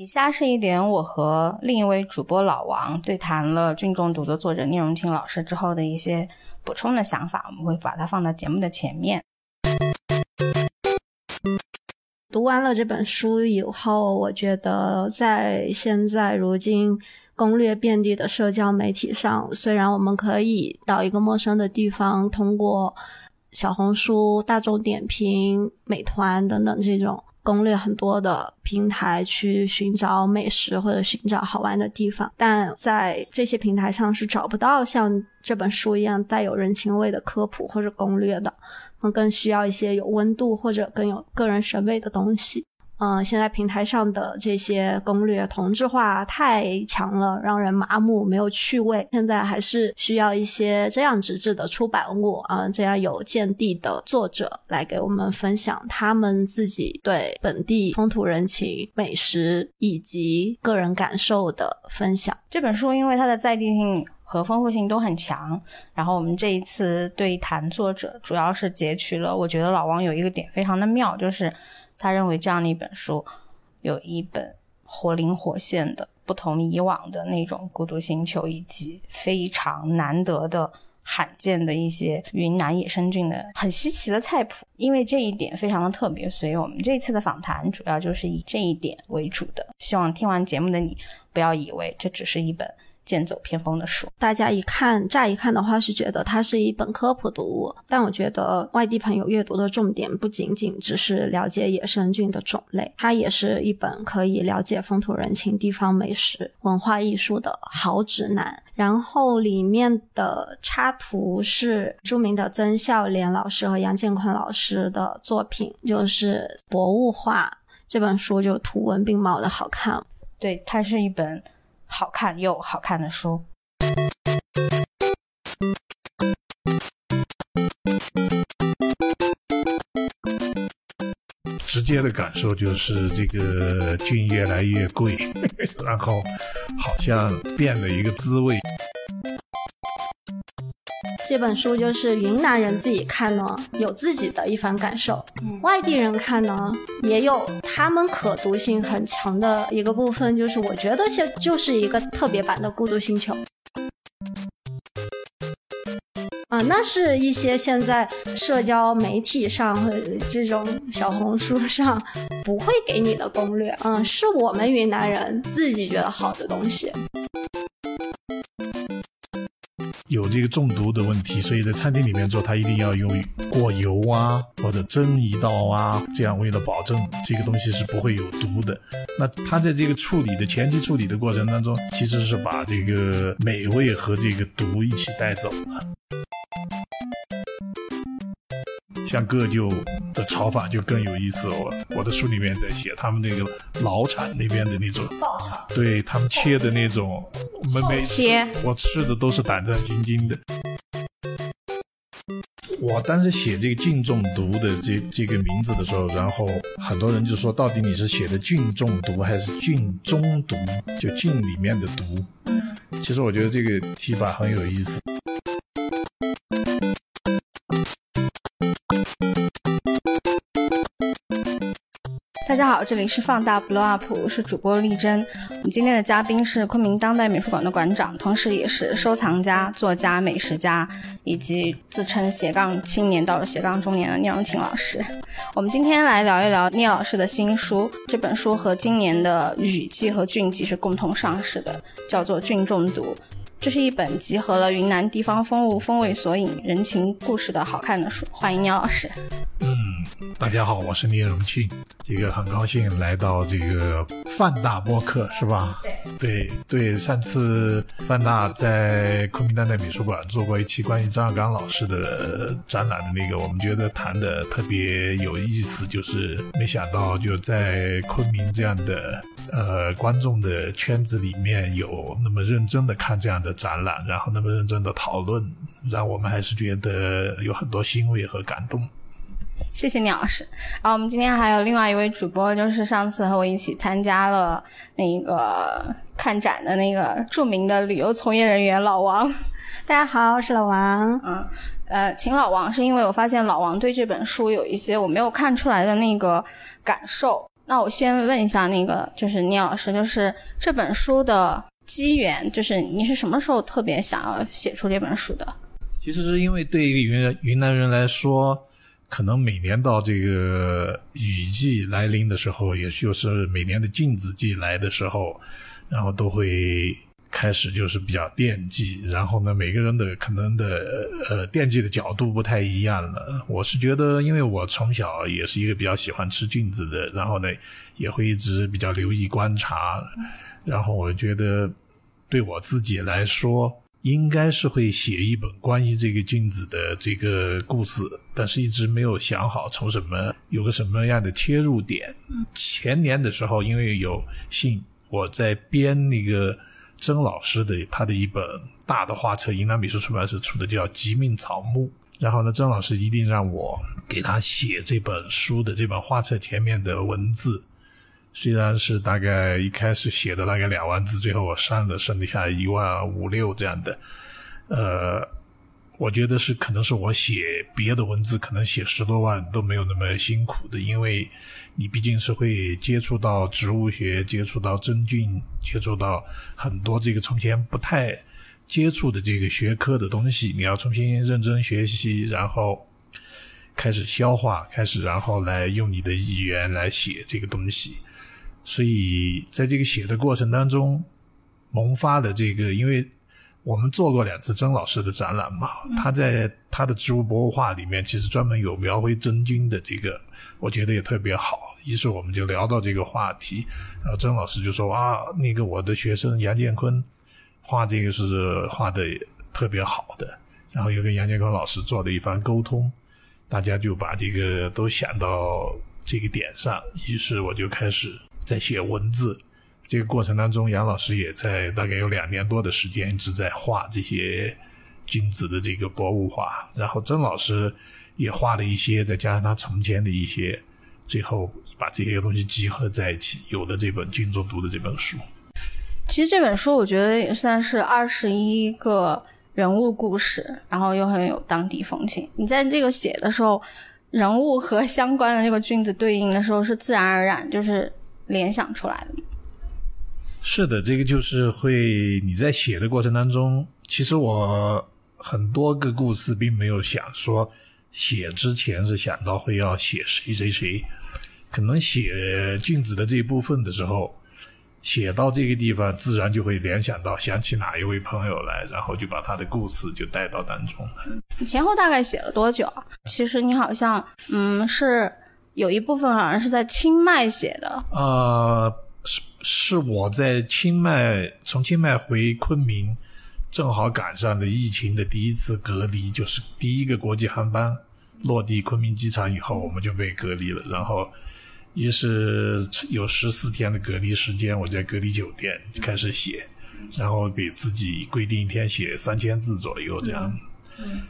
以下是一点我和另一位主播老王对谈了《菌中毒》的作者聂荣庆老师之后的一些补充的想法，我们会把它放到节目的前面。读完了这本书以后，我觉得在现在如今攻略遍地的社交媒体上，虽然我们可以到一个陌生的地方，通过小红书、大众点评、美团等等这种攻略很多的平台去寻找美食或者寻找好玩的地方，但在这些平台上是找不到像这本书一样带有人情味的科普或者攻略的。更需要一些有温度或者更有个人审美的东西。嗯，现在平台上的这些攻略同质化太强了，让人麻木，没有趣味。现在还是需要一些这样纸质的出版物啊，这样有见地的作者来给我们分享他们自己对本地风土人情、美食以及个人感受的分享。这本书因为它的在地性。和丰富性都很强，然后我们这一次对谈作者主要是截取了，我觉得老王有一个点非常的妙，就是他认为这样的一本书有一本活灵活现的不同以往的那种孤独星球，以及非常难得的罕见的一些云南野生菌的很稀奇的菜谱，因为这一点非常的特别，所以我们这次的访谈主要就是以这一点为主的。希望听完节目的你不要以为这只是一本。剑走偏锋的书，大家一看，乍一看的话是觉得它是一本科普读物，但我觉得外地朋友阅读的重点不仅仅只是了解野生菌的种类，它也是一本可以了解风土人情、地方美食、文化艺术的好指南。然后里面的插图是著名的曾孝濂老师和杨建坤老师的作品，就是博物画。这本书就图文并茂的好看，对，它是一本。好看又好看的书，直接的感受就是这个菌越来越贵，然后好像变了一个滋味。这本书就是云南人自己看呢，有自己的一番感受；外地人看呢，也有他们可读性很强的一个部分，就是我觉得就就是一个特别版的《孤独星球》啊，那是一些现在社交媒体上或者这种小红书上不会给你的攻略，嗯，是我们云南人自己觉得好的东西。有这个中毒的问题，所以在餐厅里面做，他一定要用过油啊，或者蒸一道啊，这样为了保证这个东西是不会有毒的。那他在这个处理的前期处理的过程当中，其实是把这个美味和这个毒一起带走了。像个旧的炒法就更有意思了。我的书里面在写他们那个老产那边的那种，对他们切的那种，每每次我吃的都是胆战心惊的。我当时写这个菌中毒的这这个名字的时候，然后很多人就说，到底你是写的菌中毒还是菌中毒？就菌里面的毒。其实我觉得这个提法很有意思。大家好，这里是放大 Blow Up，我是主播丽珍。我们今天的嘉宾是昆明当代美术馆的馆长，同时也是收藏家、作家、美食家，以及自称斜杠青年到了斜杠中年的聂荣庆老师。我们今天来聊一聊聂老师的新书，这本书和今年的雨季和菌季是共同上市的，叫做《菌中毒》。这是一本集合了云南地方风物、风味索引、人情故事的好看的书。欢迎聂老师。嗯大家好，我是聂荣庆，这个很高兴来到这个范大播客，是吧？对对对，上次范大在昆明当代美术馆做过一期关于张绍刚老师的展览的那个，我们觉得谈的特别有意思，就是没想到就在昆明这样的呃观众的圈子里面有那么认真的看这样的展览，然后那么认真的讨论，让我们还是觉得有很多欣慰和感动。谢谢聂老师。啊，我们今天还有另外一位主播，就是上次和我一起参加了那个看展的那个著名的旅游从业人员老王。大家好，我是老王。嗯，呃，请老王是因为我发现老王对这本书有一些我没有看出来的那个感受。那我先问一下那个，就是聂老师，就是这本书的机缘，就是你是什么时候特别想要写出这本书的？其实是因为对于云云南人来说，可能每年到这个雨季来临的时候，也就是每年的静止季来的时候，然后都会。开始就是比较惦记，然后呢，每个人的可能的呃惦记的角度不太一样了。我是觉得，因为我从小也是一个比较喜欢吃镜子的，然后呢，也会一直比较留意观察，然后我觉得对我自己来说，应该是会写一本关于这个镜子的这个故事，但是一直没有想好从什么有个什么样的切入点。前年的时候，因为有幸我在编那个。曾老师的他的一本大的画册，云南美术出版社出的叫《极命草木》。然后呢，曾老师一定让我给他写这本书的这本画册前面的文字，虽然是大概一开始写的大概两万字，最后我删了，剩下一万五六这样的，呃。我觉得是，可能是我写别的文字，可能写十多万都没有那么辛苦的，因为你毕竟是会接触到植物学，接触到真菌，接触到很多这个从前不太接触的这个学科的东西，你要重新认真学习，然后开始消化，开始然后来用你的语言来写这个东西，所以在这个写的过程当中萌发的这个，因为。我们做过两次曾老师的展览嘛？他在他的植物博物画里面，其实专门有描绘真菌的这个，我觉得也特别好。于是我们就聊到这个话题，然后曾老师就说啊，那个我的学生杨建坤画这个是画的特别好的，然后又跟杨建坤老师做了一番沟通，大家就把这个都想到这个点上，于是我就开始在写文字。这个过程当中，杨老师也在大概有两年多的时间一直在画这些君子的这个博物画，然后曾老师也画了一些，再加上他从前的一些，最后把这些东西集合在一起，有了这本《君中读》的这本书。其实这本书我觉得也算是二十一个人物故事，然后又很有当地风情。你在这个写的时候，人物和相关的这个君子对应的时候，是自然而然就是联想出来的？是的，这个就是会你在写的过程当中，其实我很多个故事并没有想说写之前是想到会要写谁谁谁，可能写镜子的这一部分的时候，写到这个地方，自然就会联想到想起哪一位朋友来，然后就把他的故事就带到当中了。你前后大概写了多久啊？其实你好像嗯是有一部分好像是在清迈写的，呃。是我在清迈从清迈回昆明，正好赶上了疫情的第一次隔离，就是第一个国际航班落地昆明机场以后，我们就被隔离了。然后，于是有十四天的隔离时间，我在隔离酒店开始写，然后给自己规定一天写三千字左右，这样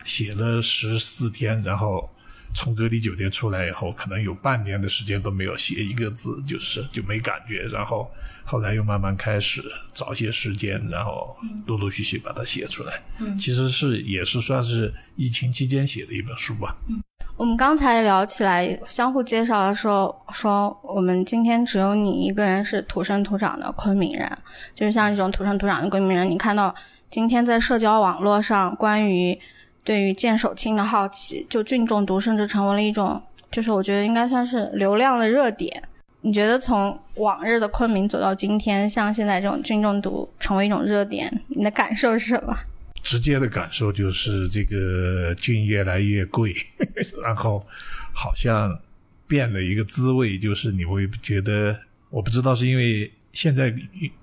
写了十四天，然后。从隔离酒店出来以后，可能有半年的时间都没有写一个字，就是就没感觉。然后后来又慢慢开始找些时间，然后陆陆续续把它写出来。嗯，其实是也是算是疫情期间写的一本书吧。嗯，我们刚才聊起来，相互介绍的时候说，我们今天只有你一个人是土生土长的昆明人，就是像这种土生土长的昆明人，你看到今天在社交网络上关于。对于剑手青的好奇，就菌中毒，甚至成为了一种，就是我觉得应该算是流量的热点。你觉得从往日的昆明走到今天，像现在这种菌中毒成为一种热点，你的感受是什么？直接的感受就是这个菌越来越贵，然后好像变了一个滋味，就是你会觉得，我不知道是因为现在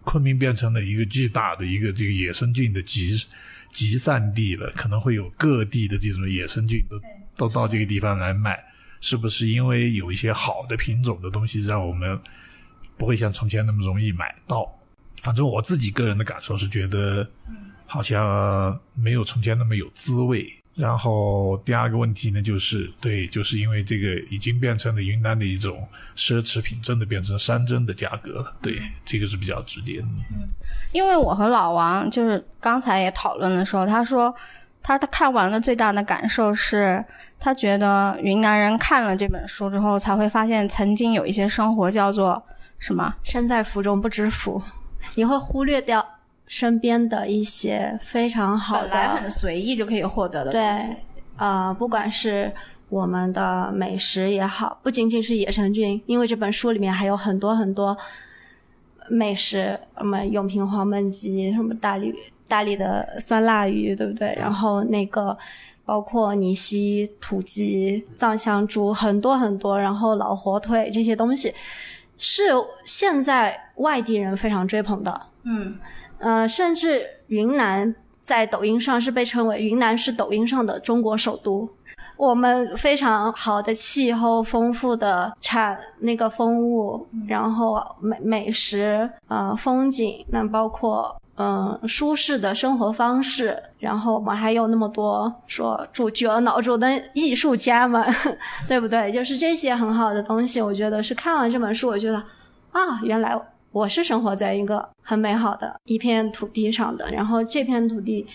昆明变成了一个巨大的一个这个野生菌的集。集散地了，可能会有各地的这种野生菌都都到这个地方来卖，是不是因为有一些好的品种的东西让我们不会像从前那么容易买到？反正我自己个人的感受是觉得，好像没有从前那么有滋味。然后第二个问题呢，就是对，就是因为这个已经变成了云南的一种奢侈品，真的变成山珍的价格了。对，这个是比较直接的。嗯，因为我和老王就是刚才也讨论的时候，他说他他看完了最大的感受是，他觉得云南人看了这本书之后，才会发现曾经有一些生活叫做什么身在福中不知福，你会忽略掉身边的一些非常好本来的很随意就可以获得的对东西。，呃，不管是我们的美食也好，不仅仅是野生菌，因为这本书里面还有很多很多美食，什么永平黄焖鸡，什么大理大理的酸辣鱼，对不对？然后那个包括尼西土鸡、藏香猪，很多很多，然后老火腿这些东西，是现在外地人非常追捧的。嗯，呃，甚至云南在抖音上是被称为云南是抖音上的中国首都。我们非常好的气候、丰富的产那个风物，然后美美食、呃风景，那包括嗯、呃舒适的生活方式，然后我们还有那么多说主角脑中的艺术家们，对不对？就是这些很好的东西，我觉得是看完这本书，我觉得啊，原来我是生活在一个很美好的一片土地上的，然后这片土地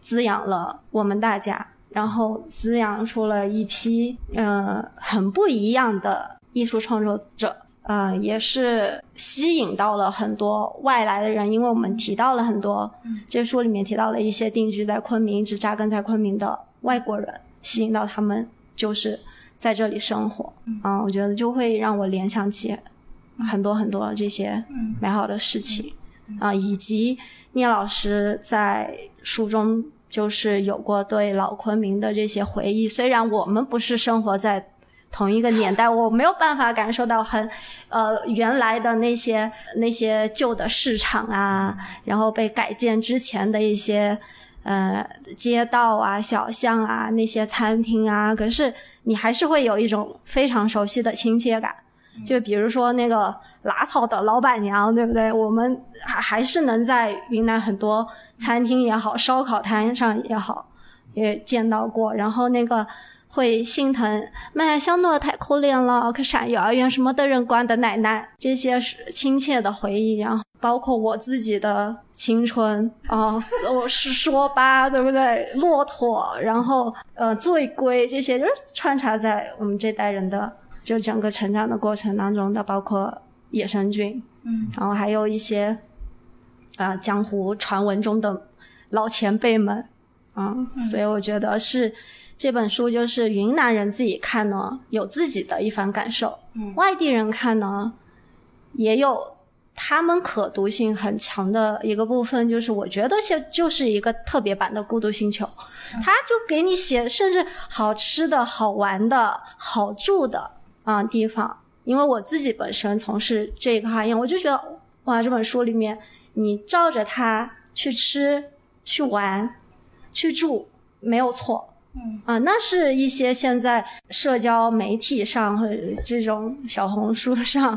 滋养了我们大家，然后滋养出了一批呃很不一样的艺术创作者。呃，也是吸引到了很多外来的人，因为我们提到了很多，这书里面提到了一些定居在昆明、一直扎根在昆明的外国人，吸引到他们就是在这里生活。嗯、我觉得就会让我联想起很多很多这些美好的事情啊、以及聂老师在书中就是有过对老昆明的这些回忆。虽然我们不是生活在同一个年代，我没有办法感受到很呃原来的那些那些旧的市场啊，然后被改建之前的一些呃街道啊、小巷啊、那些餐厅啊，可是你还是会有一种非常熟悉的亲切感。就比如说那个拉草的老板娘，对不对？我们还还是能在云南很多餐厅也好，烧烤摊上也好，也见到过。然后那个会心疼，妈，小诺太可怜了，可上幼儿园什么的人管的奶奶，这些是亲切的回忆。然后包括我自己的青春啊，我是说吧，对不对？骆驼，然后呃，醉龟这些，就是穿插在我们这代人的就整个成长的过程当中的，包括野生菌，嗯，然后还有一些啊、呃江湖传闻中的老前辈们，啊、所以我觉得是这本书就是云南人自己看呢有自己的一番感受，嗯。外地人看呢也有他们可读性很强的一个部分，就是我觉得就就是一个特别版的《孤独星球》，他就给你写甚至好吃的好玩的好住的啊、地方，因为我自己本身从事这个行业，我就觉得哇，这本书里面你照着它去吃、去玩、去住没有错。嗯啊，那是一些现在社交媒体上或者这种小红书上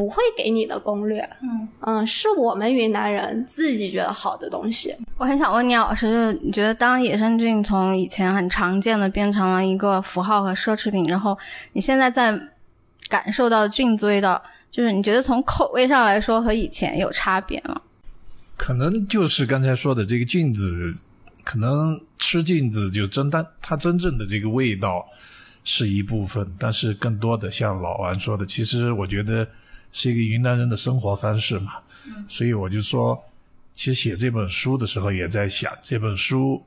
不会给你的攻略。嗯嗯，是我们云南人自己觉得好的东西。我很想问聂老师，就是你觉得当野生菌从以前很常见的变成了一个符号和奢侈品之后，你现在在感受到菌子味道，就是你觉得从口味上来说和以前有差别吗？可能就是刚才说的这个菌子，可能吃菌子就真但它真正的这个味道是一部分，但是更多的像老王说的，其实我觉得是一个云南人的生活方式嘛。所以我就说，其实写这本书的时候也在想，这本书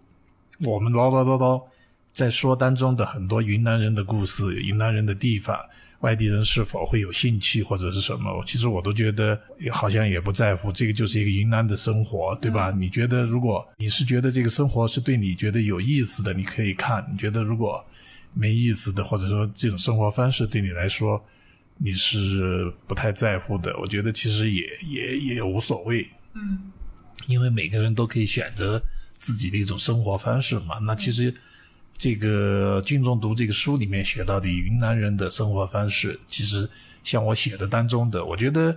我们唠唠叨叨在说当中的很多云南人的故事、云南人的地方，外地人是否会有兴趣或者是什么？其实我都觉得好像也不在乎，这个就是一个云南的生活，对吧？你觉得如果你是觉得这个生活是对你觉得有意思的，你可以看；你觉得如果没意思的，或者说这种生活方式对你来说你是不太在乎的，我觉得其实也也也无所谓。嗯因为每个人都可以选择自己的一种生活方式嘛。那其实这个《菌中读》这个书里面写到的云南人的生活方式，其实像我写的当中的，我觉得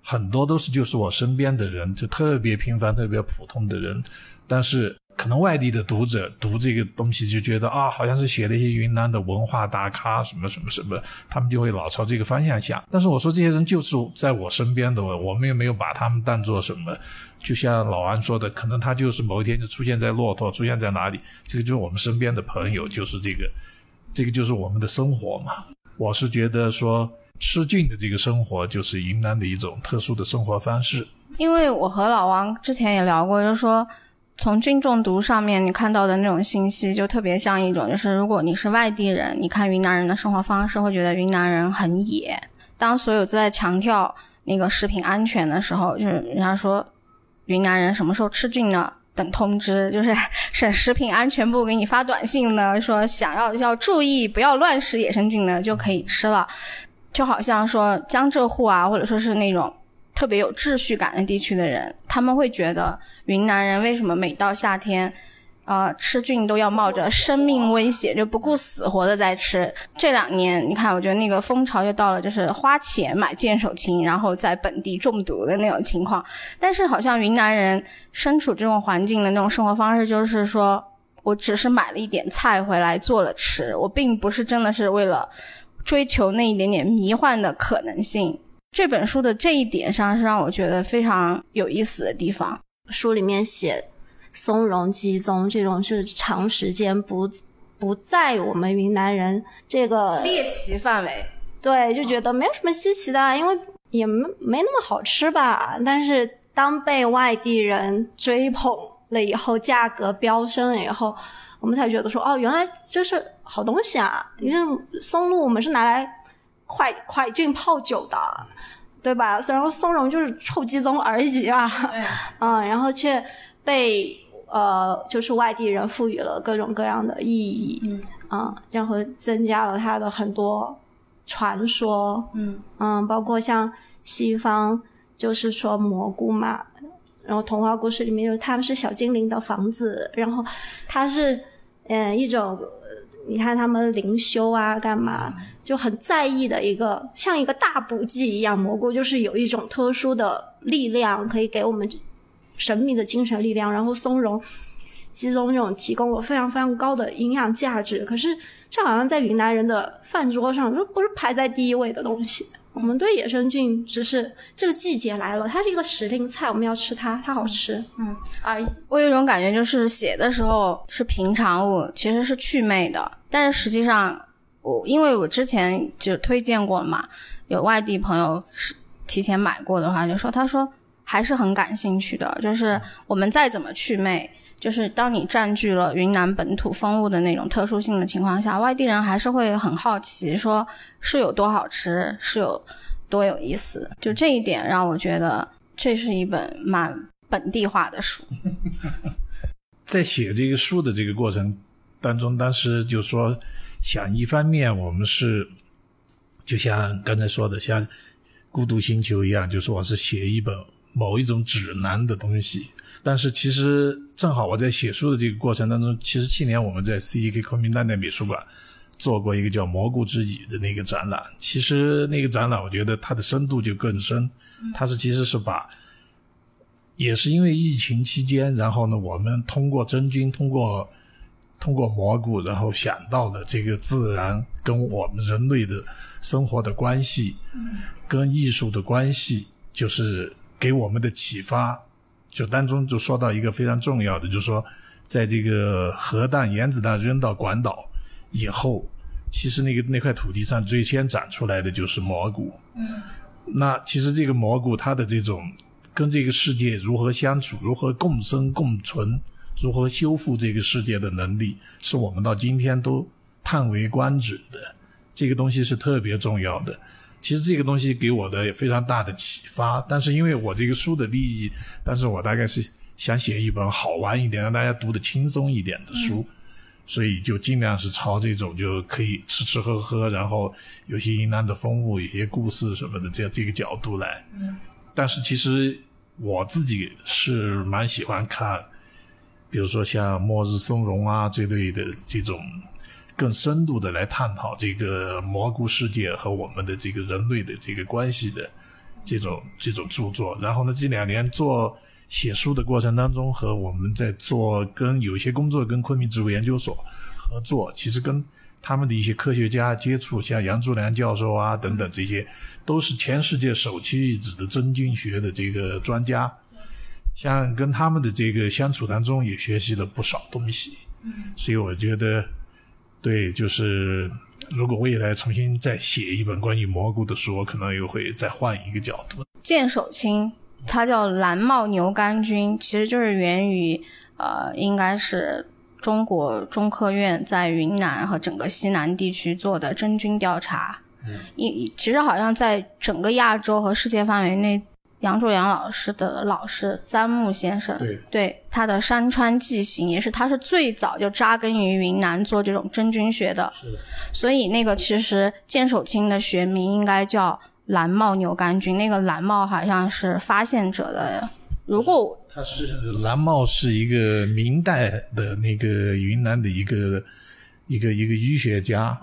很多都是就是我身边的人，就特别平凡、特别普通的人，但是可能外地的读者读这个东西就觉得啊，好像是写了一些云南的文化大咖什么什么什么，他们就会老朝这个方向想。但是我说这些人就是在我身边的，我们也没有把他们当做什么。就像老安说的，可能他就是某一天就出现在骆驼，出现在哪里，这个就是我们身边的朋友，就是这个，这个就是我们的生活嘛。我是觉得说吃菌的这个生活就是云南的一种特殊的生活方式。因为我和老王之前也聊过，就是说。从菌中毒上面你看到的那种信息，就特别像一种，就是如果你是外地人，你看云南人的生活方式，会觉得云南人很野。当所有都在强调那个食品安全的时候，就是人家说云南人什么时候吃菌呢？等通知，就是 省食品安全部给你发短信呢，说想要要注意不要乱食野生菌呢，就可以吃了。就好像说江浙沪啊，或者说是那种。特别有秩序感的地区的人，他们会觉得云南人为什么每到夏天，啊吃菌都要冒着生命危险，就不顾死活的在吃。这两年，你看，我觉得那个风潮又到了，就是花钱买见手青，然后在本地中毒的那种情况。但是，好像云南人身处这种环境的那种生活方式，就是说我只是买了一点菜回来做了吃，我并不是真的是为了追求那一点点迷幻的可能性。这本书的这一点上是让我觉得非常有意思的地方。书里面写松茸鸡枞这种是长时间不不在我们云南人这个猎奇范围，对，就觉得没有什么稀奇的，因为也没没那么好吃吧。但是当被外地人追捧了以后，价格飙升了以后，我们才觉得说，哦，原来这是好东西啊！你这松露我们是拿来快快菌泡酒的。对吧？然后松茸就是臭鸡枞而已啊，嗯，然后却被呃，就是外地人赋予了各种各样的意义，嗯，啊，然后增加了它的很多传说，嗯。嗯，包括像西方就是说蘑菇嘛，然后童话故事里面就他们是小精灵的房子，然后它是嗯一种。你看他们灵修啊，干嘛就很在意的一个，像一个大补剂一样。蘑菇就是有一种特殊的力量，可以给我们神秘的精神力量。然后松茸、鸡枞这种提供了非常非常高的营养价值。可是这好像在云南人的饭桌上，就不是排在第一位的东西。我们对野生菌只是这个季节来了，它是一个时令菜，我们要吃它，它好吃，嗯而。我有一种感觉，就是写的时候是平常物，其实是祛魅的，但是实际上，我因为我之前就推荐过嘛，有外地朋友是提前买过的话，就说他说还是很感兴趣的，就是我们再怎么祛魅。就是当你占据了云南本土风物的那种特殊性的情况下，外地人还是会很好奇，说是有多好吃，是有多有意思。就这一点让我觉得这是一本蛮本地化的书。在写这个书的这个过程当中，当时就说想，一方面我们是就像刚才说的，像《孤独星球》一样，就是我是写一本某一种指南的东西。但是其实正好我在写书的这个过程当中，其实去年我们在 CGK 昆明当代美术馆做过一个叫《蘑菇之椅》的那个展览。其实那个展览，我觉得它的深度就更深。它是其实是把，也是因为疫情期间，然后呢，我们通过真菌，通过通过蘑菇，然后想到的这个自然跟我们人类的生活的关系，跟艺术的关系，就是给我们的启发。就当中就说到一个非常重要的，就是说，在这个核弹、原子弹扔到广岛以后，其实那个那块土地上最先长出来的就是蘑菇。嗯，那其实这个蘑菇它的这种跟这个世界如何相处、如何共生共存、如何修复这个世界的能力，是我们到今天都叹为观止的。这个东西是特别重要的。其实这个东西给我的非常大的启发，但是因为我这个书的利益，但是我大概是想写一本好玩一点、让大家读的轻松一点的书，所以就尽量是朝这种就可以吃吃喝喝，然后有些云南的风物、有些故事什么的这这个角度来。嗯。但是其实我自己是蛮喜欢看，比如说像《末日松茸》啊这类的这种。更深度的来探讨这个蘑菇世界和我们的这个人类的这个关系的这种这种著作。然后呢，这两年做写书的过程当中，和我们在做跟有些工作跟昆明植物研究所合作，其实跟他们的一些科学家接触，像杨朱良教授啊等等，这些都是全世界首屈一指的真菌学的这个专家。像跟他们的这个相处当中，也学习了不少东西。所以我觉得，对，就是如果未来重新再写一本关于蘑菇的书，我可能又会再换一个角度。剑手青，它叫蓝帽牛肝菌，其实就是源于呃，应该是中国中科院在云南和整个西南地区做的真菌调查。嗯，一其实好像在整个亚洲和世界范围内。杨祝良老师的老师詹木先生，对对，他的山川纪行也是，他是最早就扎根于云南做这种真菌学的，是的。所以那个其实剑手青的学名应该叫蓝帽牛肝菌，那个蓝帽好像是发现者的。如果他是蓝帽是一个明代的那个云南的一个一个一个医学家，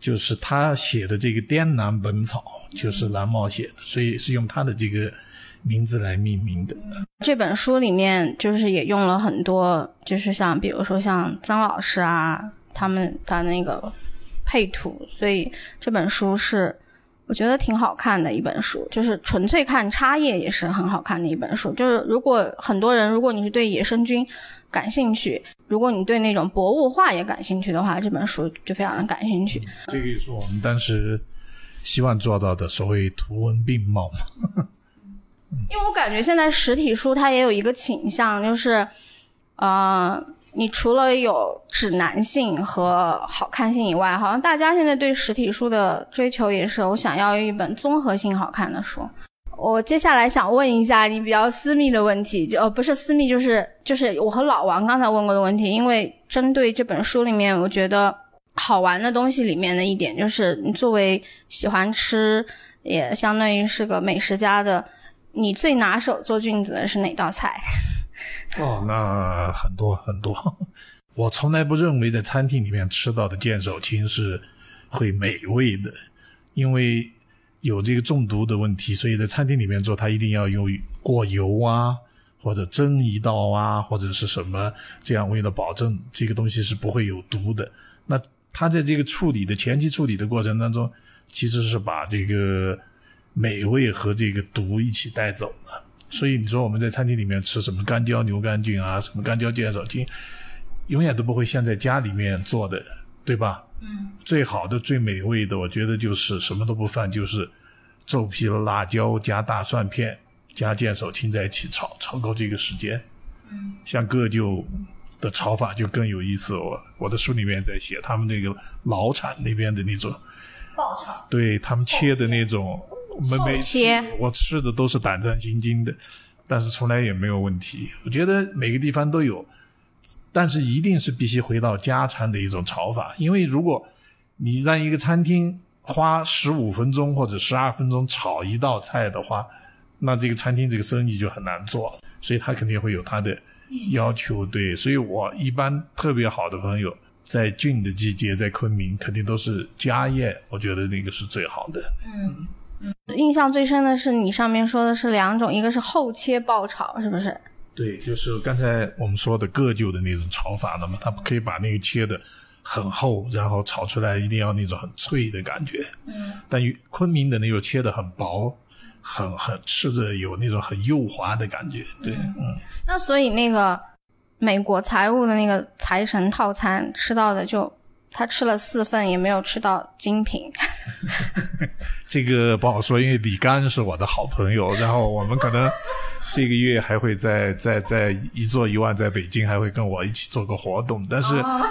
就是他写的这个《滇南本草》。就是蓝茂写的，所以是用他的这个名字来命名的。这本书里面就是也用了很多，就是像比如说像曾老师啊，他们他那个配图，所以这本书是我觉得挺好看的一本书。就是纯粹看插页也是很好看的一本书。就是如果很多人，如果你是对野生菌感兴趣，如果你对那种博物画也感兴趣的话，这本书就非常的感兴趣。这个也是我们当时。希望做到的所谓图文并茂嘛，因为我感觉现在实体书它也有一个倾向，就是，呃，你除了有指南性和好看性以外，好像大家现在对实体书的追求也是，我想要一本综合性好看的书。我接下来想问一下你比较私密的问题，就呃不是私密，就是就是我和老王刚才问过的问题，因为针对这本书里面，我觉得。好玩的东西里面的一点就是，你作为喜欢吃，也相当于是个美食家的，你最拿手做菌子的是哪道菜？哦，那很多很多。我从来不认为在餐厅里面吃到的剑手青是会美味的，因为有这个中毒的问题，所以在餐厅里面做，它一定要用过油啊，或者蒸一道啊，或者是什么，这样为了保证这个东西是不会有毒的。那它在这个处理的前期处理的过程当中，其实是把这个美味和这个毒一起带走了。所以你说我们在餐厅里面吃什么干椒牛肝菌啊，什么干椒剑手青，永远都不会像在家里面做的，对吧？嗯。最好的、最美味的，我觉得就是什么都不放，就是皱皮的辣椒加大蒜片加剑手青在一起炒，炒够这个时间。嗯。像个就。的炒法就更有意思。我我的书里面在写他们那个老产那边的那种爆炒，对他们切的那种，每每次我吃的都是胆战心惊的，但是从来也没有问题。我觉得每个地方都有，但是一定是必须回到家常的一种炒法。因为如果你让一个餐厅花十五分钟或者十二分钟炒一道菜的话，那这个餐厅这个生意就很难做。所以他肯定会有他的。要求对，所以我一般特别好的朋友，在菌的季节，在昆明肯定都是家宴，我觉得那个是最好的。嗯嗯，印象最深的是你上面说的是两种，一个是厚切爆炒，是不是？对，就是刚才我们说的各就的那种炒法的嘛，它可以把那个切的很厚，然后炒出来一定要那种很脆的感觉。嗯，但昆明的那种切的很薄。很很吃着有那种很幼滑的感觉，对，嗯。那所以那个美国财务的那个财神套餐吃到的就他吃了四份也没有吃到精品，这个不好说，因为李刚是我的好朋友，然后我们可能这个月还会在在在一做一万在北京还会跟我一起做个活动，但是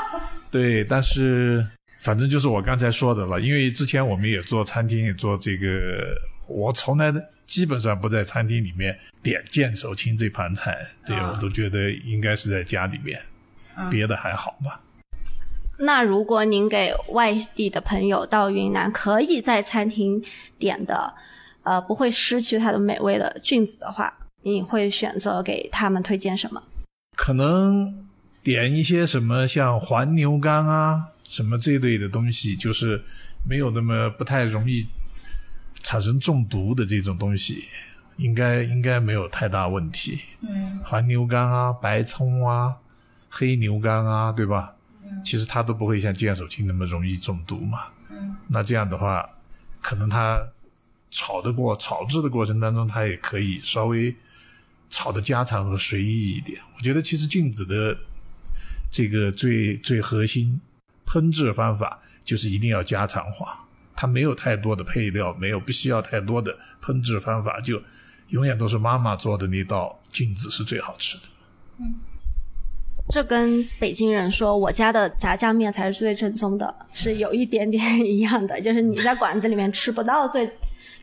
对，但是反正就是我刚才说的了，因为之前我们也做餐厅也做这个。我从来的基本上不在餐厅里面点见手青这盘菜，对我都觉得应该是在家里面，别的还好吧。那如果您给外地的朋友到云南可以在餐厅点的，呃，不会失去它的美味的菌子的话，你会选择给他们推荐什么？可能点一些什么像黄牛肝啊，什么这类的东西，就是没有那么不太容易。产生中毒的这种东西，应该应该没有太大问题。嗯黄牛肝啊、白葱啊、黑牛肝啊，对吧？嗯其实它都不会像剑手青那么容易中毒嘛。嗯那这样的话，可能它炒的过炒制的过程当中，它也可以稍微炒的家常和随意一点。我觉得其实菌子的这个最最核心烹制方法就是一定要家常化，它没有太多的配料，没有不需要太多的烹制方法，就永远都是妈妈做的那道菌子是最好吃的。这跟北京人说我家的炸酱面才是最正宗的，是有一点点一样的。就是你在馆子里面吃不到最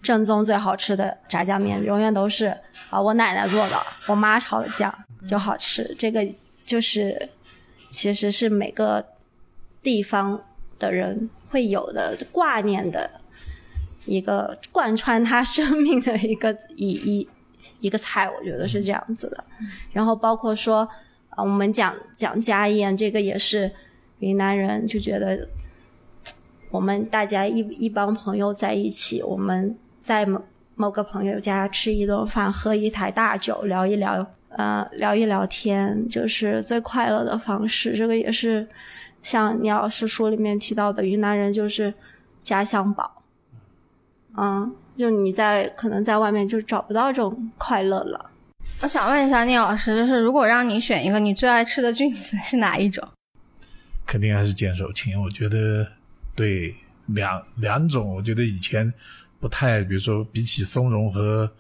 正宗、最好吃的炸酱面，永远都是啊我奶奶做的，我妈炒的酱就好吃。这个就是其实是每个地方的人会有的挂念的一个贯穿他生命的一个一一一个菜，我觉得是这样子的。然后包括说。啊，我们讲讲家宴，这个也是云南人就觉得，我们大家一一帮朋友在一起，我们在某某个朋友家吃一顿饭，喝一台大酒，聊一聊，呃，聊一聊天，就是最快乐的方式。这个也是像倪老师书里面提到的，云南人就是家乡宝，嗯，就你在可能在外面就找不到这种快乐了。我想问一下聂老师，就是如果让你选一个你最爱吃的菌子是哪一种？肯定还是剑手青。我觉得对两两种，我觉得以前不太，比如说比起松茸和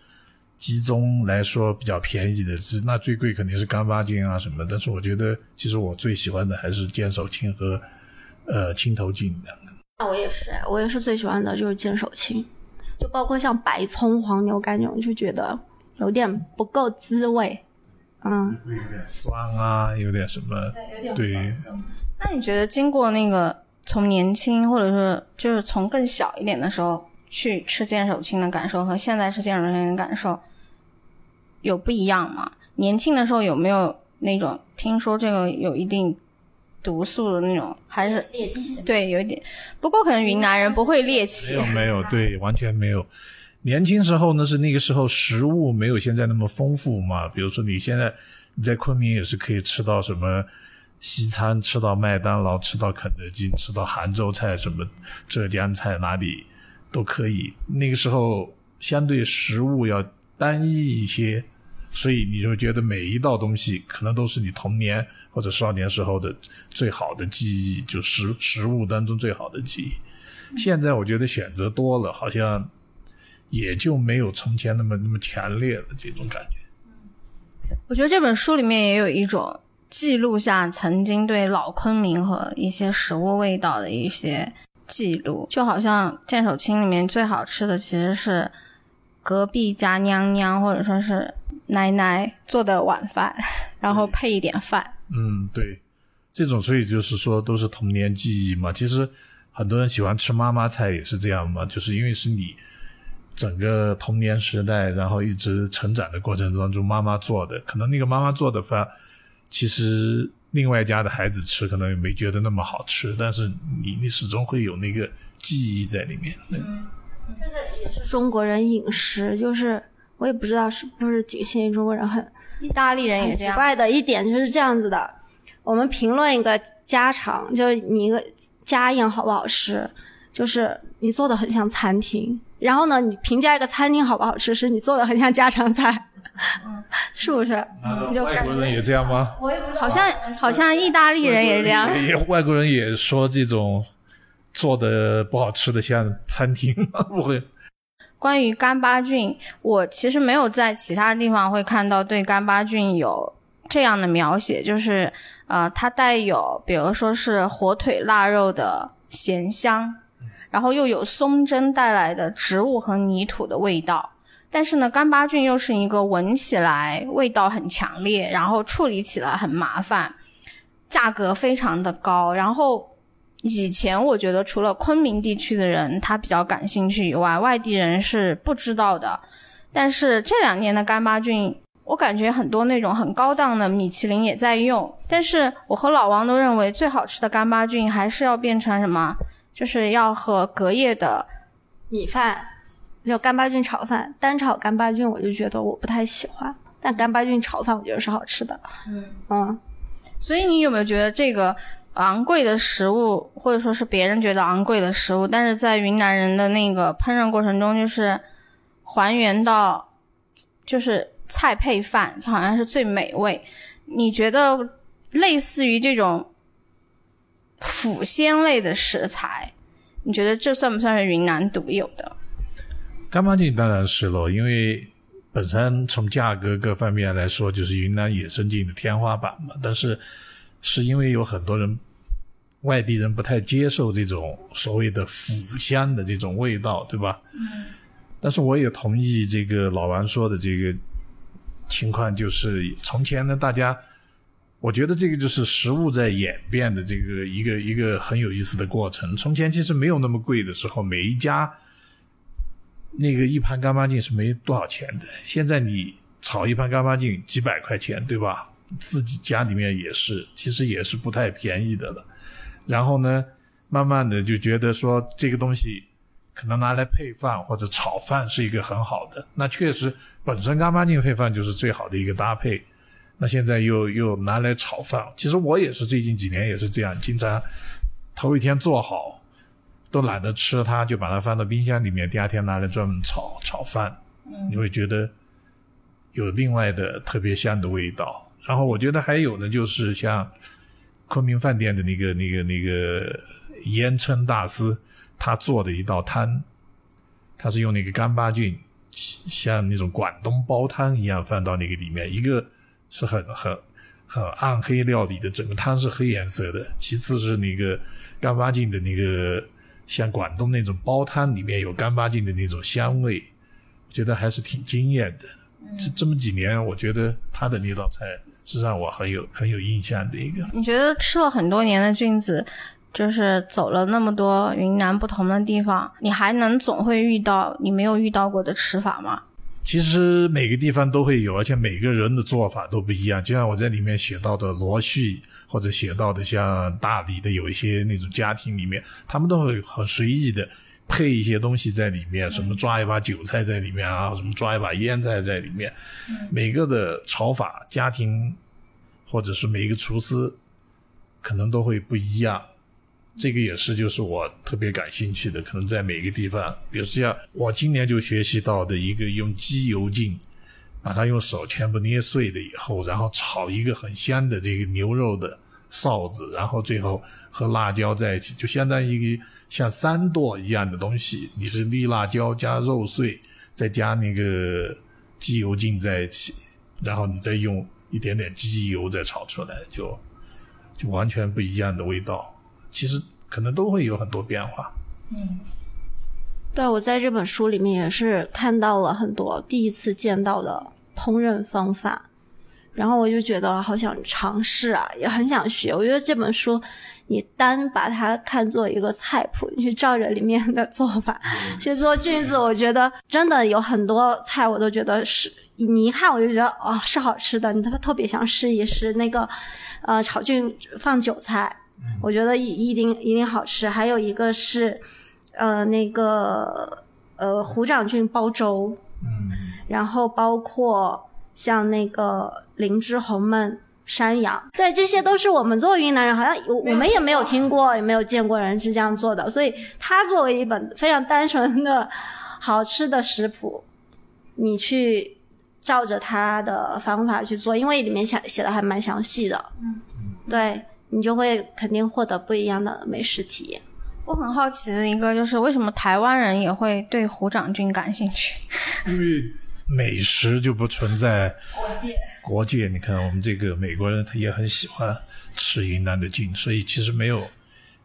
鸡枞来说比较便宜的，是那最贵肯定是干巴菌啊什么。但是我觉得其实我最喜欢的还是剑手青和呃青头菌两个。那我也是，我也是最喜欢的就是剑手青，就包括像白葱、黄牛肝这种，就觉得。有点不够滋味，嗯，有点酸啊，有点什么，对。那你觉得经过那个从年轻，或者是就是从更小一点的时候去吃剑手青的感受，和现在吃剑手青的感受有不一样吗？年轻的时候有没有那种听说这个有一定毒素的那种，还是猎奇？对，有一点。不过可能云南人不会猎奇，没有没有，对，完全没有。年轻时候呢，是那个时候食物没有现在那么丰富嘛。比如说你现在你在昆明也是可以吃到什么西餐，吃到麦当劳，吃到肯德基，吃到杭州菜，什么浙江菜，哪里都可以。那个时候相对食物要单一一些，所以你就觉得每一道东西可能都是你童年或者少年时候的最好的记忆，就食食物当中最好的记忆。现在我觉得选择多了，好像。也就没有从前那么那么强烈了这种感觉。我觉得这本书里面也有一种记录下曾经对老昆明和一些食物味道的一些记录，就好像剑手青里面最好吃的其实是隔壁家娘娘或者说是奶奶做的晚饭，然后配一点饭。嗯，对，这种所以就是说都是童年记忆嘛。其实很多人喜欢吃妈妈菜也是这样嘛，就是因为是你。整个童年时代，然后一直成长的过程当中，妈妈做的，可能那个妈妈做的饭，其实另外家的孩子吃可能也没觉得那么好吃，但是你你始终会有那个记忆在里面。嗯，这个也是中国人饮食，就是我也不知道是不是仅限于中国人，很意大利人也这样。奇怪的一点就是这样子的，我们评论一个家常，就是你一个家宴好不好吃，就是你做的很像餐厅。然后呢，你评价一个餐厅好不好吃，是你做的很像家常菜，是不是？外国人也这样吗？好像好像意大利人也是这样。也外国人也说这种做的不好吃的像餐厅，不会。关于干巴菌，我其实没有在其他地方会看到对干巴菌有这样的描写，就是呃，它带有比如说是火腿腊肉的咸香。然后又有松针带来的植物和泥土的味道，但是呢，干巴菌又是一个闻起来味道很强烈，然后处理起来很麻烦，价格非常的高。然后以前我觉得除了昆明地区的人他比较感兴趣以外，外地人是不知道的。但是这两年的干巴菌，我感觉很多那种很高档的米其林也在用。但是我和老王都认为最好吃的干巴菌还是要变成什么？就是要和隔夜的米饭就干巴菌炒饭，单炒干巴菌我就觉得我不太喜欢，但干巴菌炒饭我觉得是好吃的。嗯嗯，所以你有没有觉得这个昂贵的食物，或者说是别人觉得昂贵的食物，但是在云南人的那个烹饪过程中，就是还原到就是菜配饭，好像是最美味。你觉得类似于这种腐鲜类的食材，你觉得这算不算是云南独有的？干巴菌当然是喽，因为本身从价格各方面来说，就是云南野生菌的天花板嘛。但是是因为有很多人外地人不太接受这种所谓的腐香的这种味道，对吧？嗯。但是我也同意这个老王说的这个情况，就是从前呢，大家我觉得这个就是食物在演变的这个一个一个很有意思的过程。从前其实没有那么贵的时候，每一家。那个一盘干巴净是没多少钱的，现在你炒一盘干巴净几百块钱，对吧？自己家里面也是，其实也是不太便宜的了。然后呢，慢慢的就觉得说这个东西可能拿来配饭或者炒饭是一个很好的。那确实，本身干巴净配饭就是最好的一个搭配。那现在又又拿来炒饭，其实我也是最近几年也是这样，经常头一天做好。都懒得吃它，就把它放到冰箱里面，第二天拿来专门炒炒饭，你会觉得有另外的特别香的味道。然后我觉得还有呢，就是像昆明饭店的那个那个那个烟盅大师他做的一道汤，他是用那个干巴菌，像那种广东煲汤一样放到那个里面，一个是很很很暗黑料理的，整个汤是黑颜色的；其次是那个干巴菌的那个。像广东那种煲汤里面有干巴净的那种香味，我觉得还是挺惊艳的。这这么几年，我觉得他的那道菜是让我很有很有印象的一个。你觉得吃了很多年的菌子，就是走了那么多云南不同的地方，你还能总会遇到你没有遇到过的吃法吗？其实每个地方都会有，而且每个人的做法都不一样。就像我在里面写到的罗旭，或者写到的像大理的有一些那种家庭里面，他们都会很随意的配一些东西在里面，什么抓一把韭菜在里面啊，什么抓一把腌菜在里面。每个的炒法，家庭或者是每一个厨师可能都会不一样。这个也是，就是我特别感兴趣的，可能在每个地方，比如像我今年就学习到的一个用鸡油浸，把它用手全部捏碎了以后，然后炒一个很香的这个牛肉的臊子，然后最后和辣椒在一起，就相当于一个像三剁一样的东西。你是绿辣椒加肉碎，再加那个鸡油浸在一起，然后你再用一点点鸡油再炒出来，就就完全不一样的味道。其实可能都会有很多变化。嗯，对我在这本书里面也是看到了很多第一次见到的烹饪方法，然后我就觉得好想尝试啊，也很想学。我觉得这本书你单把它看作一个菜谱，你去照着里面的做法 去做菌子，我觉得真的有很多菜我都觉得是，你一看我就觉得啊是好吃的，你特特别想试一试那个呃炒菌放韭菜。我觉得一一定一定好吃，还有一个是，呃，那个呃虎掌菌煲粥，嗯，然后包括像那个灵芝红焖山羊，对，这些都是我们作为云南人，好像我我们也没有听过，也没有见过人是这样做的，所以它作为一本非常单纯的好吃的食谱，你去照着它的方法去做，因为里面写写的还蛮详细的，嗯，对。你就会肯定获得不一样的美食体验。我很好奇的一个就是，为什么台湾人也会对虎掌菌感兴趣？因为美食就不存在国界。国界，你看我们这个美国人，他也很喜欢吃云南的菌，所以其实没有，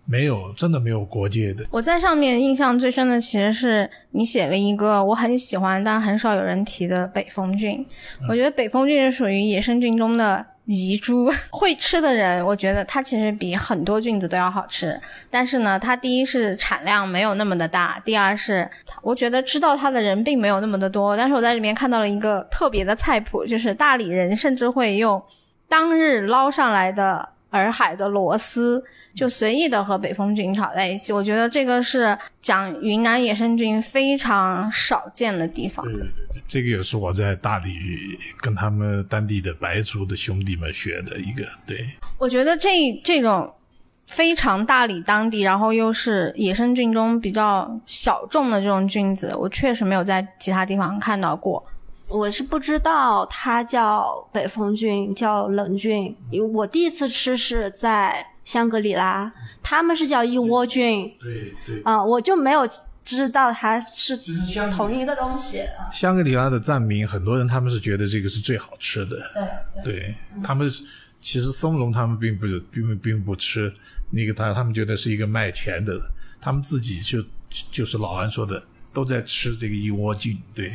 没有，真的没有国界的。我在上面印象最深的，其实是你写了一个我很喜欢但很少有人提的北风菌。我觉得北风菌是属于野生菌中的。遗珠 会吃的人，我觉得它其实比很多菌子都要好吃。但是呢，它第一是产量没有那么的大，第二是我觉得知道它的人并没有那么的多。但是我在里面看到了一个特别的菜谱，就是大理人甚至会用当日捞上来的洱海的螺丝，就随意的和北风菌炒在一起。我觉得这个是讲云南野生菌非常少见的地方。对对对，这个也是我在大理跟他们当地的白族的兄弟们学的一个。对，我觉得这这种非常大理当地，然后又是野生菌中比较小众的这种菌子，我确实没有在其他地方看到过。我是不知道它叫北风菌，叫冷菌。因为我第一次吃是在香格里拉，他们是叫一窝菌。对对。啊，我就没有知道它是同一个东西。香格里拉的藏民，很多人他们是觉得这个是最好吃的。对。对他们，其实松茸他们并不并不并不吃那个，他他们觉得是一个卖钱的，他们自己就就是老安说的。都在吃这个一窝菌，对。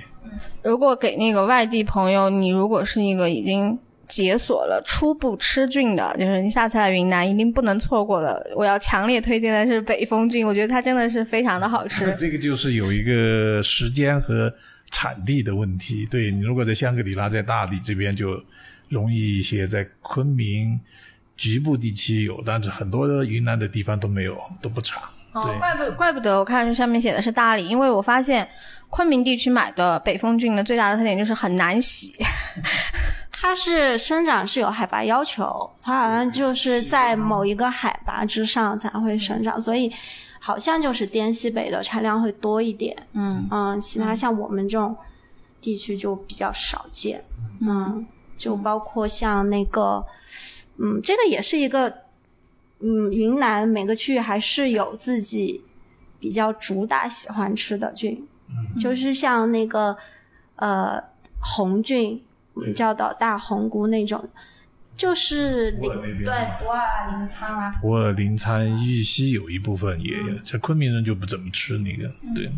如果给那个外地朋友，你如果是一个已经解锁了初步吃菌的，就是你下次来云南一定不能错过的，我要强烈推荐的是北风菌，我觉得它真的是非常的好吃。这个就是有一个时间和产地的问题，对你如果在香格里拉，在大理这边就容易一些，在昆明局部地区有，但是很多云南的地方都没有，都不产。哦，怪不怪不得我看这上面写的是大理，因为我发现昆明地区买的北风菌的最大的特点就是很难洗，它是生长是有海拔要求，它好像就是在某一个海拔之上才会生长，所以好像就是滇西北的产量会多一点，嗯。嗯，其他像我们这种地区就比较少见，嗯，就包括像那个，嗯，这个也是一个。嗯，云南每个区域还是有自己比较主打喜欢吃的菌，就是像那个呃红菌，叫的大红菇那种，就是对普洱临沧啊，普洱临沧玉溪有一部分也，在昆明人就不怎么吃那个，对。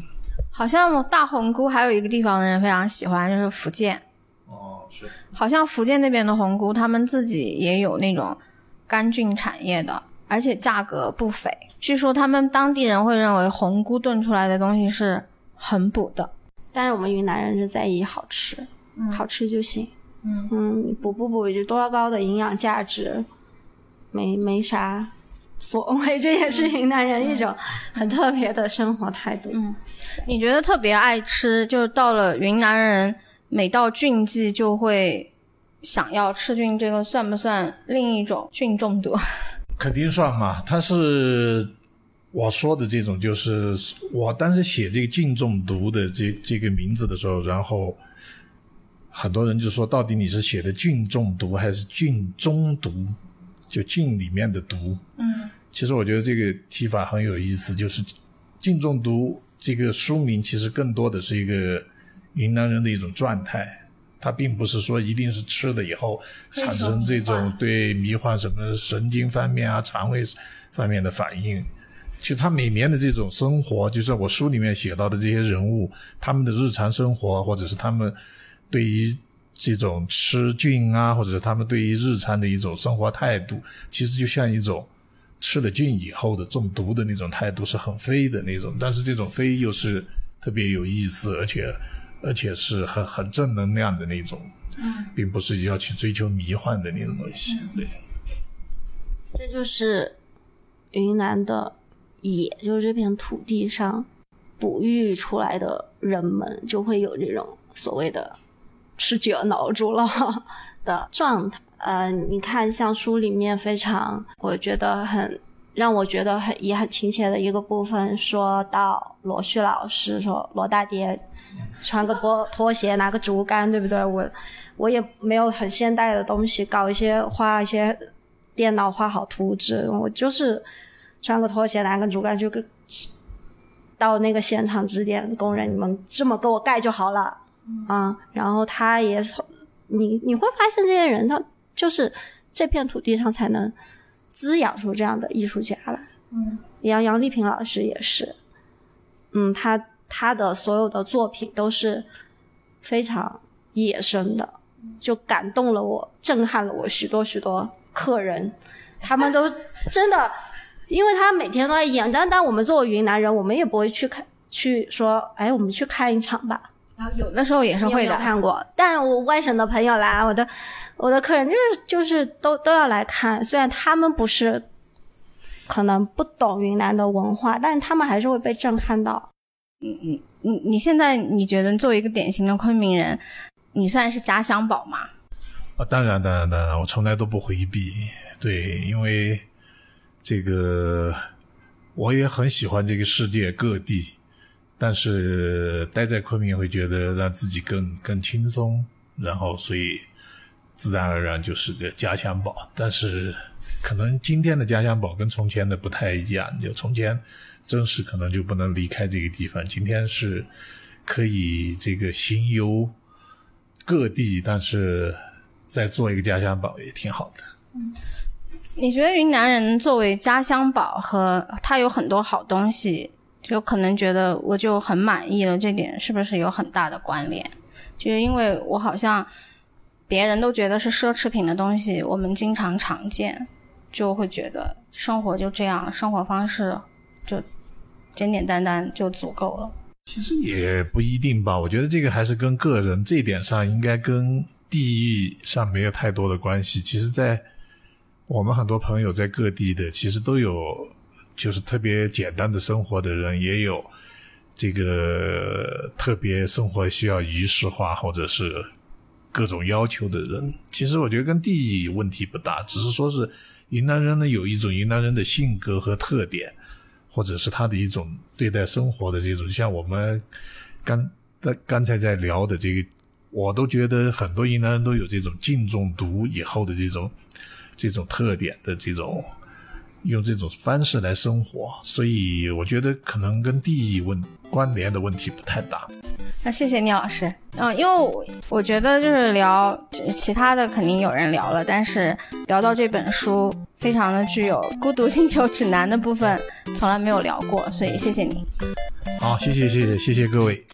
好像大红菇还有一个地方的人非常喜欢，就是福建。哦，是。好像福建那边的红菇，他们自己也有那种干菌产业的。而且价格不菲，据说他们当地人会认为红菇炖出来的东西是很补的，但是我们云南人是在意好吃，好吃就行。嗯嗯，补不补就多高的营养价值，没没啥所谓，这也是云南人一种很特别的生活态度。嗯，你觉得特别爱吃，就到了云南人每到菌季就会想要吃菌，这个算不算另一种菌中毒？肯定算嘛，他是我说的这种，就是我当时写这个菌中毒的这这个名字的时候，然后很多人就说，到底你是写的菌中毒还是菌中毒？就菌里面的毒。嗯，其实我觉得这个提法很有意思，就是菌中毒这个书名其实更多的是一个云南人的一种状态。它并不是说一定是吃了以后产生这种对迷幻什么神经方面啊、肠胃方面的反应。就他每年的这种生活，就是我书里面写到的这些人物，他们的日常生活，或者是他们对于这种吃菌啊，或者是他们对于日常的一种生活态度，其实就像一种吃了菌以后的中毒的那种态度，是很飞的那种。但是这种飞又是特别有意思，而且。而且是很很正能量的那种，并不是要去追求迷幻的那种东西。对，这就是云南的野，就是这片土地上哺育出来的人们，就会有这种所谓的吃久脑住了的状态。呃，你看，像书里面非常，我觉得很让我觉得很也很亲切的一个部分，说到罗旭老师说罗大爹。穿个拖拖鞋，拿个竹竿，对不对？我我也没有很现代的东西，搞一些画一些电脑画好图纸，我就是穿个拖鞋，拿个竹竿，就跟到那个现场指点工人，你们这么给我盖就好了啊。然后他也，你你会发现这些人，他就是这片土地上才能滋养出这样的艺术家来。嗯，杨杨丽萍老师也是，嗯，他。他的所有的作品都是非常野生的，就感动了我，震撼了我许多许多客人，他们都 真的，因为他每天都在演，但但我们作为云南人，我们也不会去看，去说，哎，我们去看一场吧，然后有的时候也是会的。看过，但我外省的朋友来，我的我的客人就是就是都都要来看，虽然他们不是可能不懂云南的文化，但是他们还是会被震撼到。你你你你现在你觉得作为一个典型的昆明人，你算是家乡宝吗？啊，当然当然当然，我从来都不回避。对，因为这个我也很喜欢这个世界各地。但是待在昆明会觉得让自己更更轻松，然后所以自然而然就是个家乡宝。但是可能今天的家乡宝跟从前的不太一样，就从前真是可能就不能离开这个地方。今天是可以这个行游各地，但是再做一个家乡宝也挺好的。嗯，你觉得云南人作为家乡宝和他有很多好东西？就可能觉得我就很满意了，这点是不是有很大的关联？就是因为我好像别人都觉得是奢侈品的东西，我们经常常见，就会觉得生活就这样，生活方式就简简单单就足够了。其实也不一定吧，我觉得这个还是跟个人这一点上，应该跟地域上没有太多的关系。其实，在我们很多朋友在各地的，其实都有。就是特别简单的生活的人，也有这个特别生活需要仪式化或者是各种要求的人。其实我觉得跟地域问题不大，只是说是云南人呢有一种云南人的性格和特点，或者是他的一种对待生活的这种，像我们刚刚才在聊的这个，我都觉得很多云南人都有这种敬重毒以后的这种这种特点的这种。用这种方式来生活，所以我觉得可能跟地域问关联的问题不太大。那谢谢聂老师。嗯，因为我觉得就是聊其他的肯定有人聊了，但是聊到这本书，非常的具有孤独星球指南的部分，从来没有聊过，所以谢谢你。好，谢谢谢谢谢谢各位。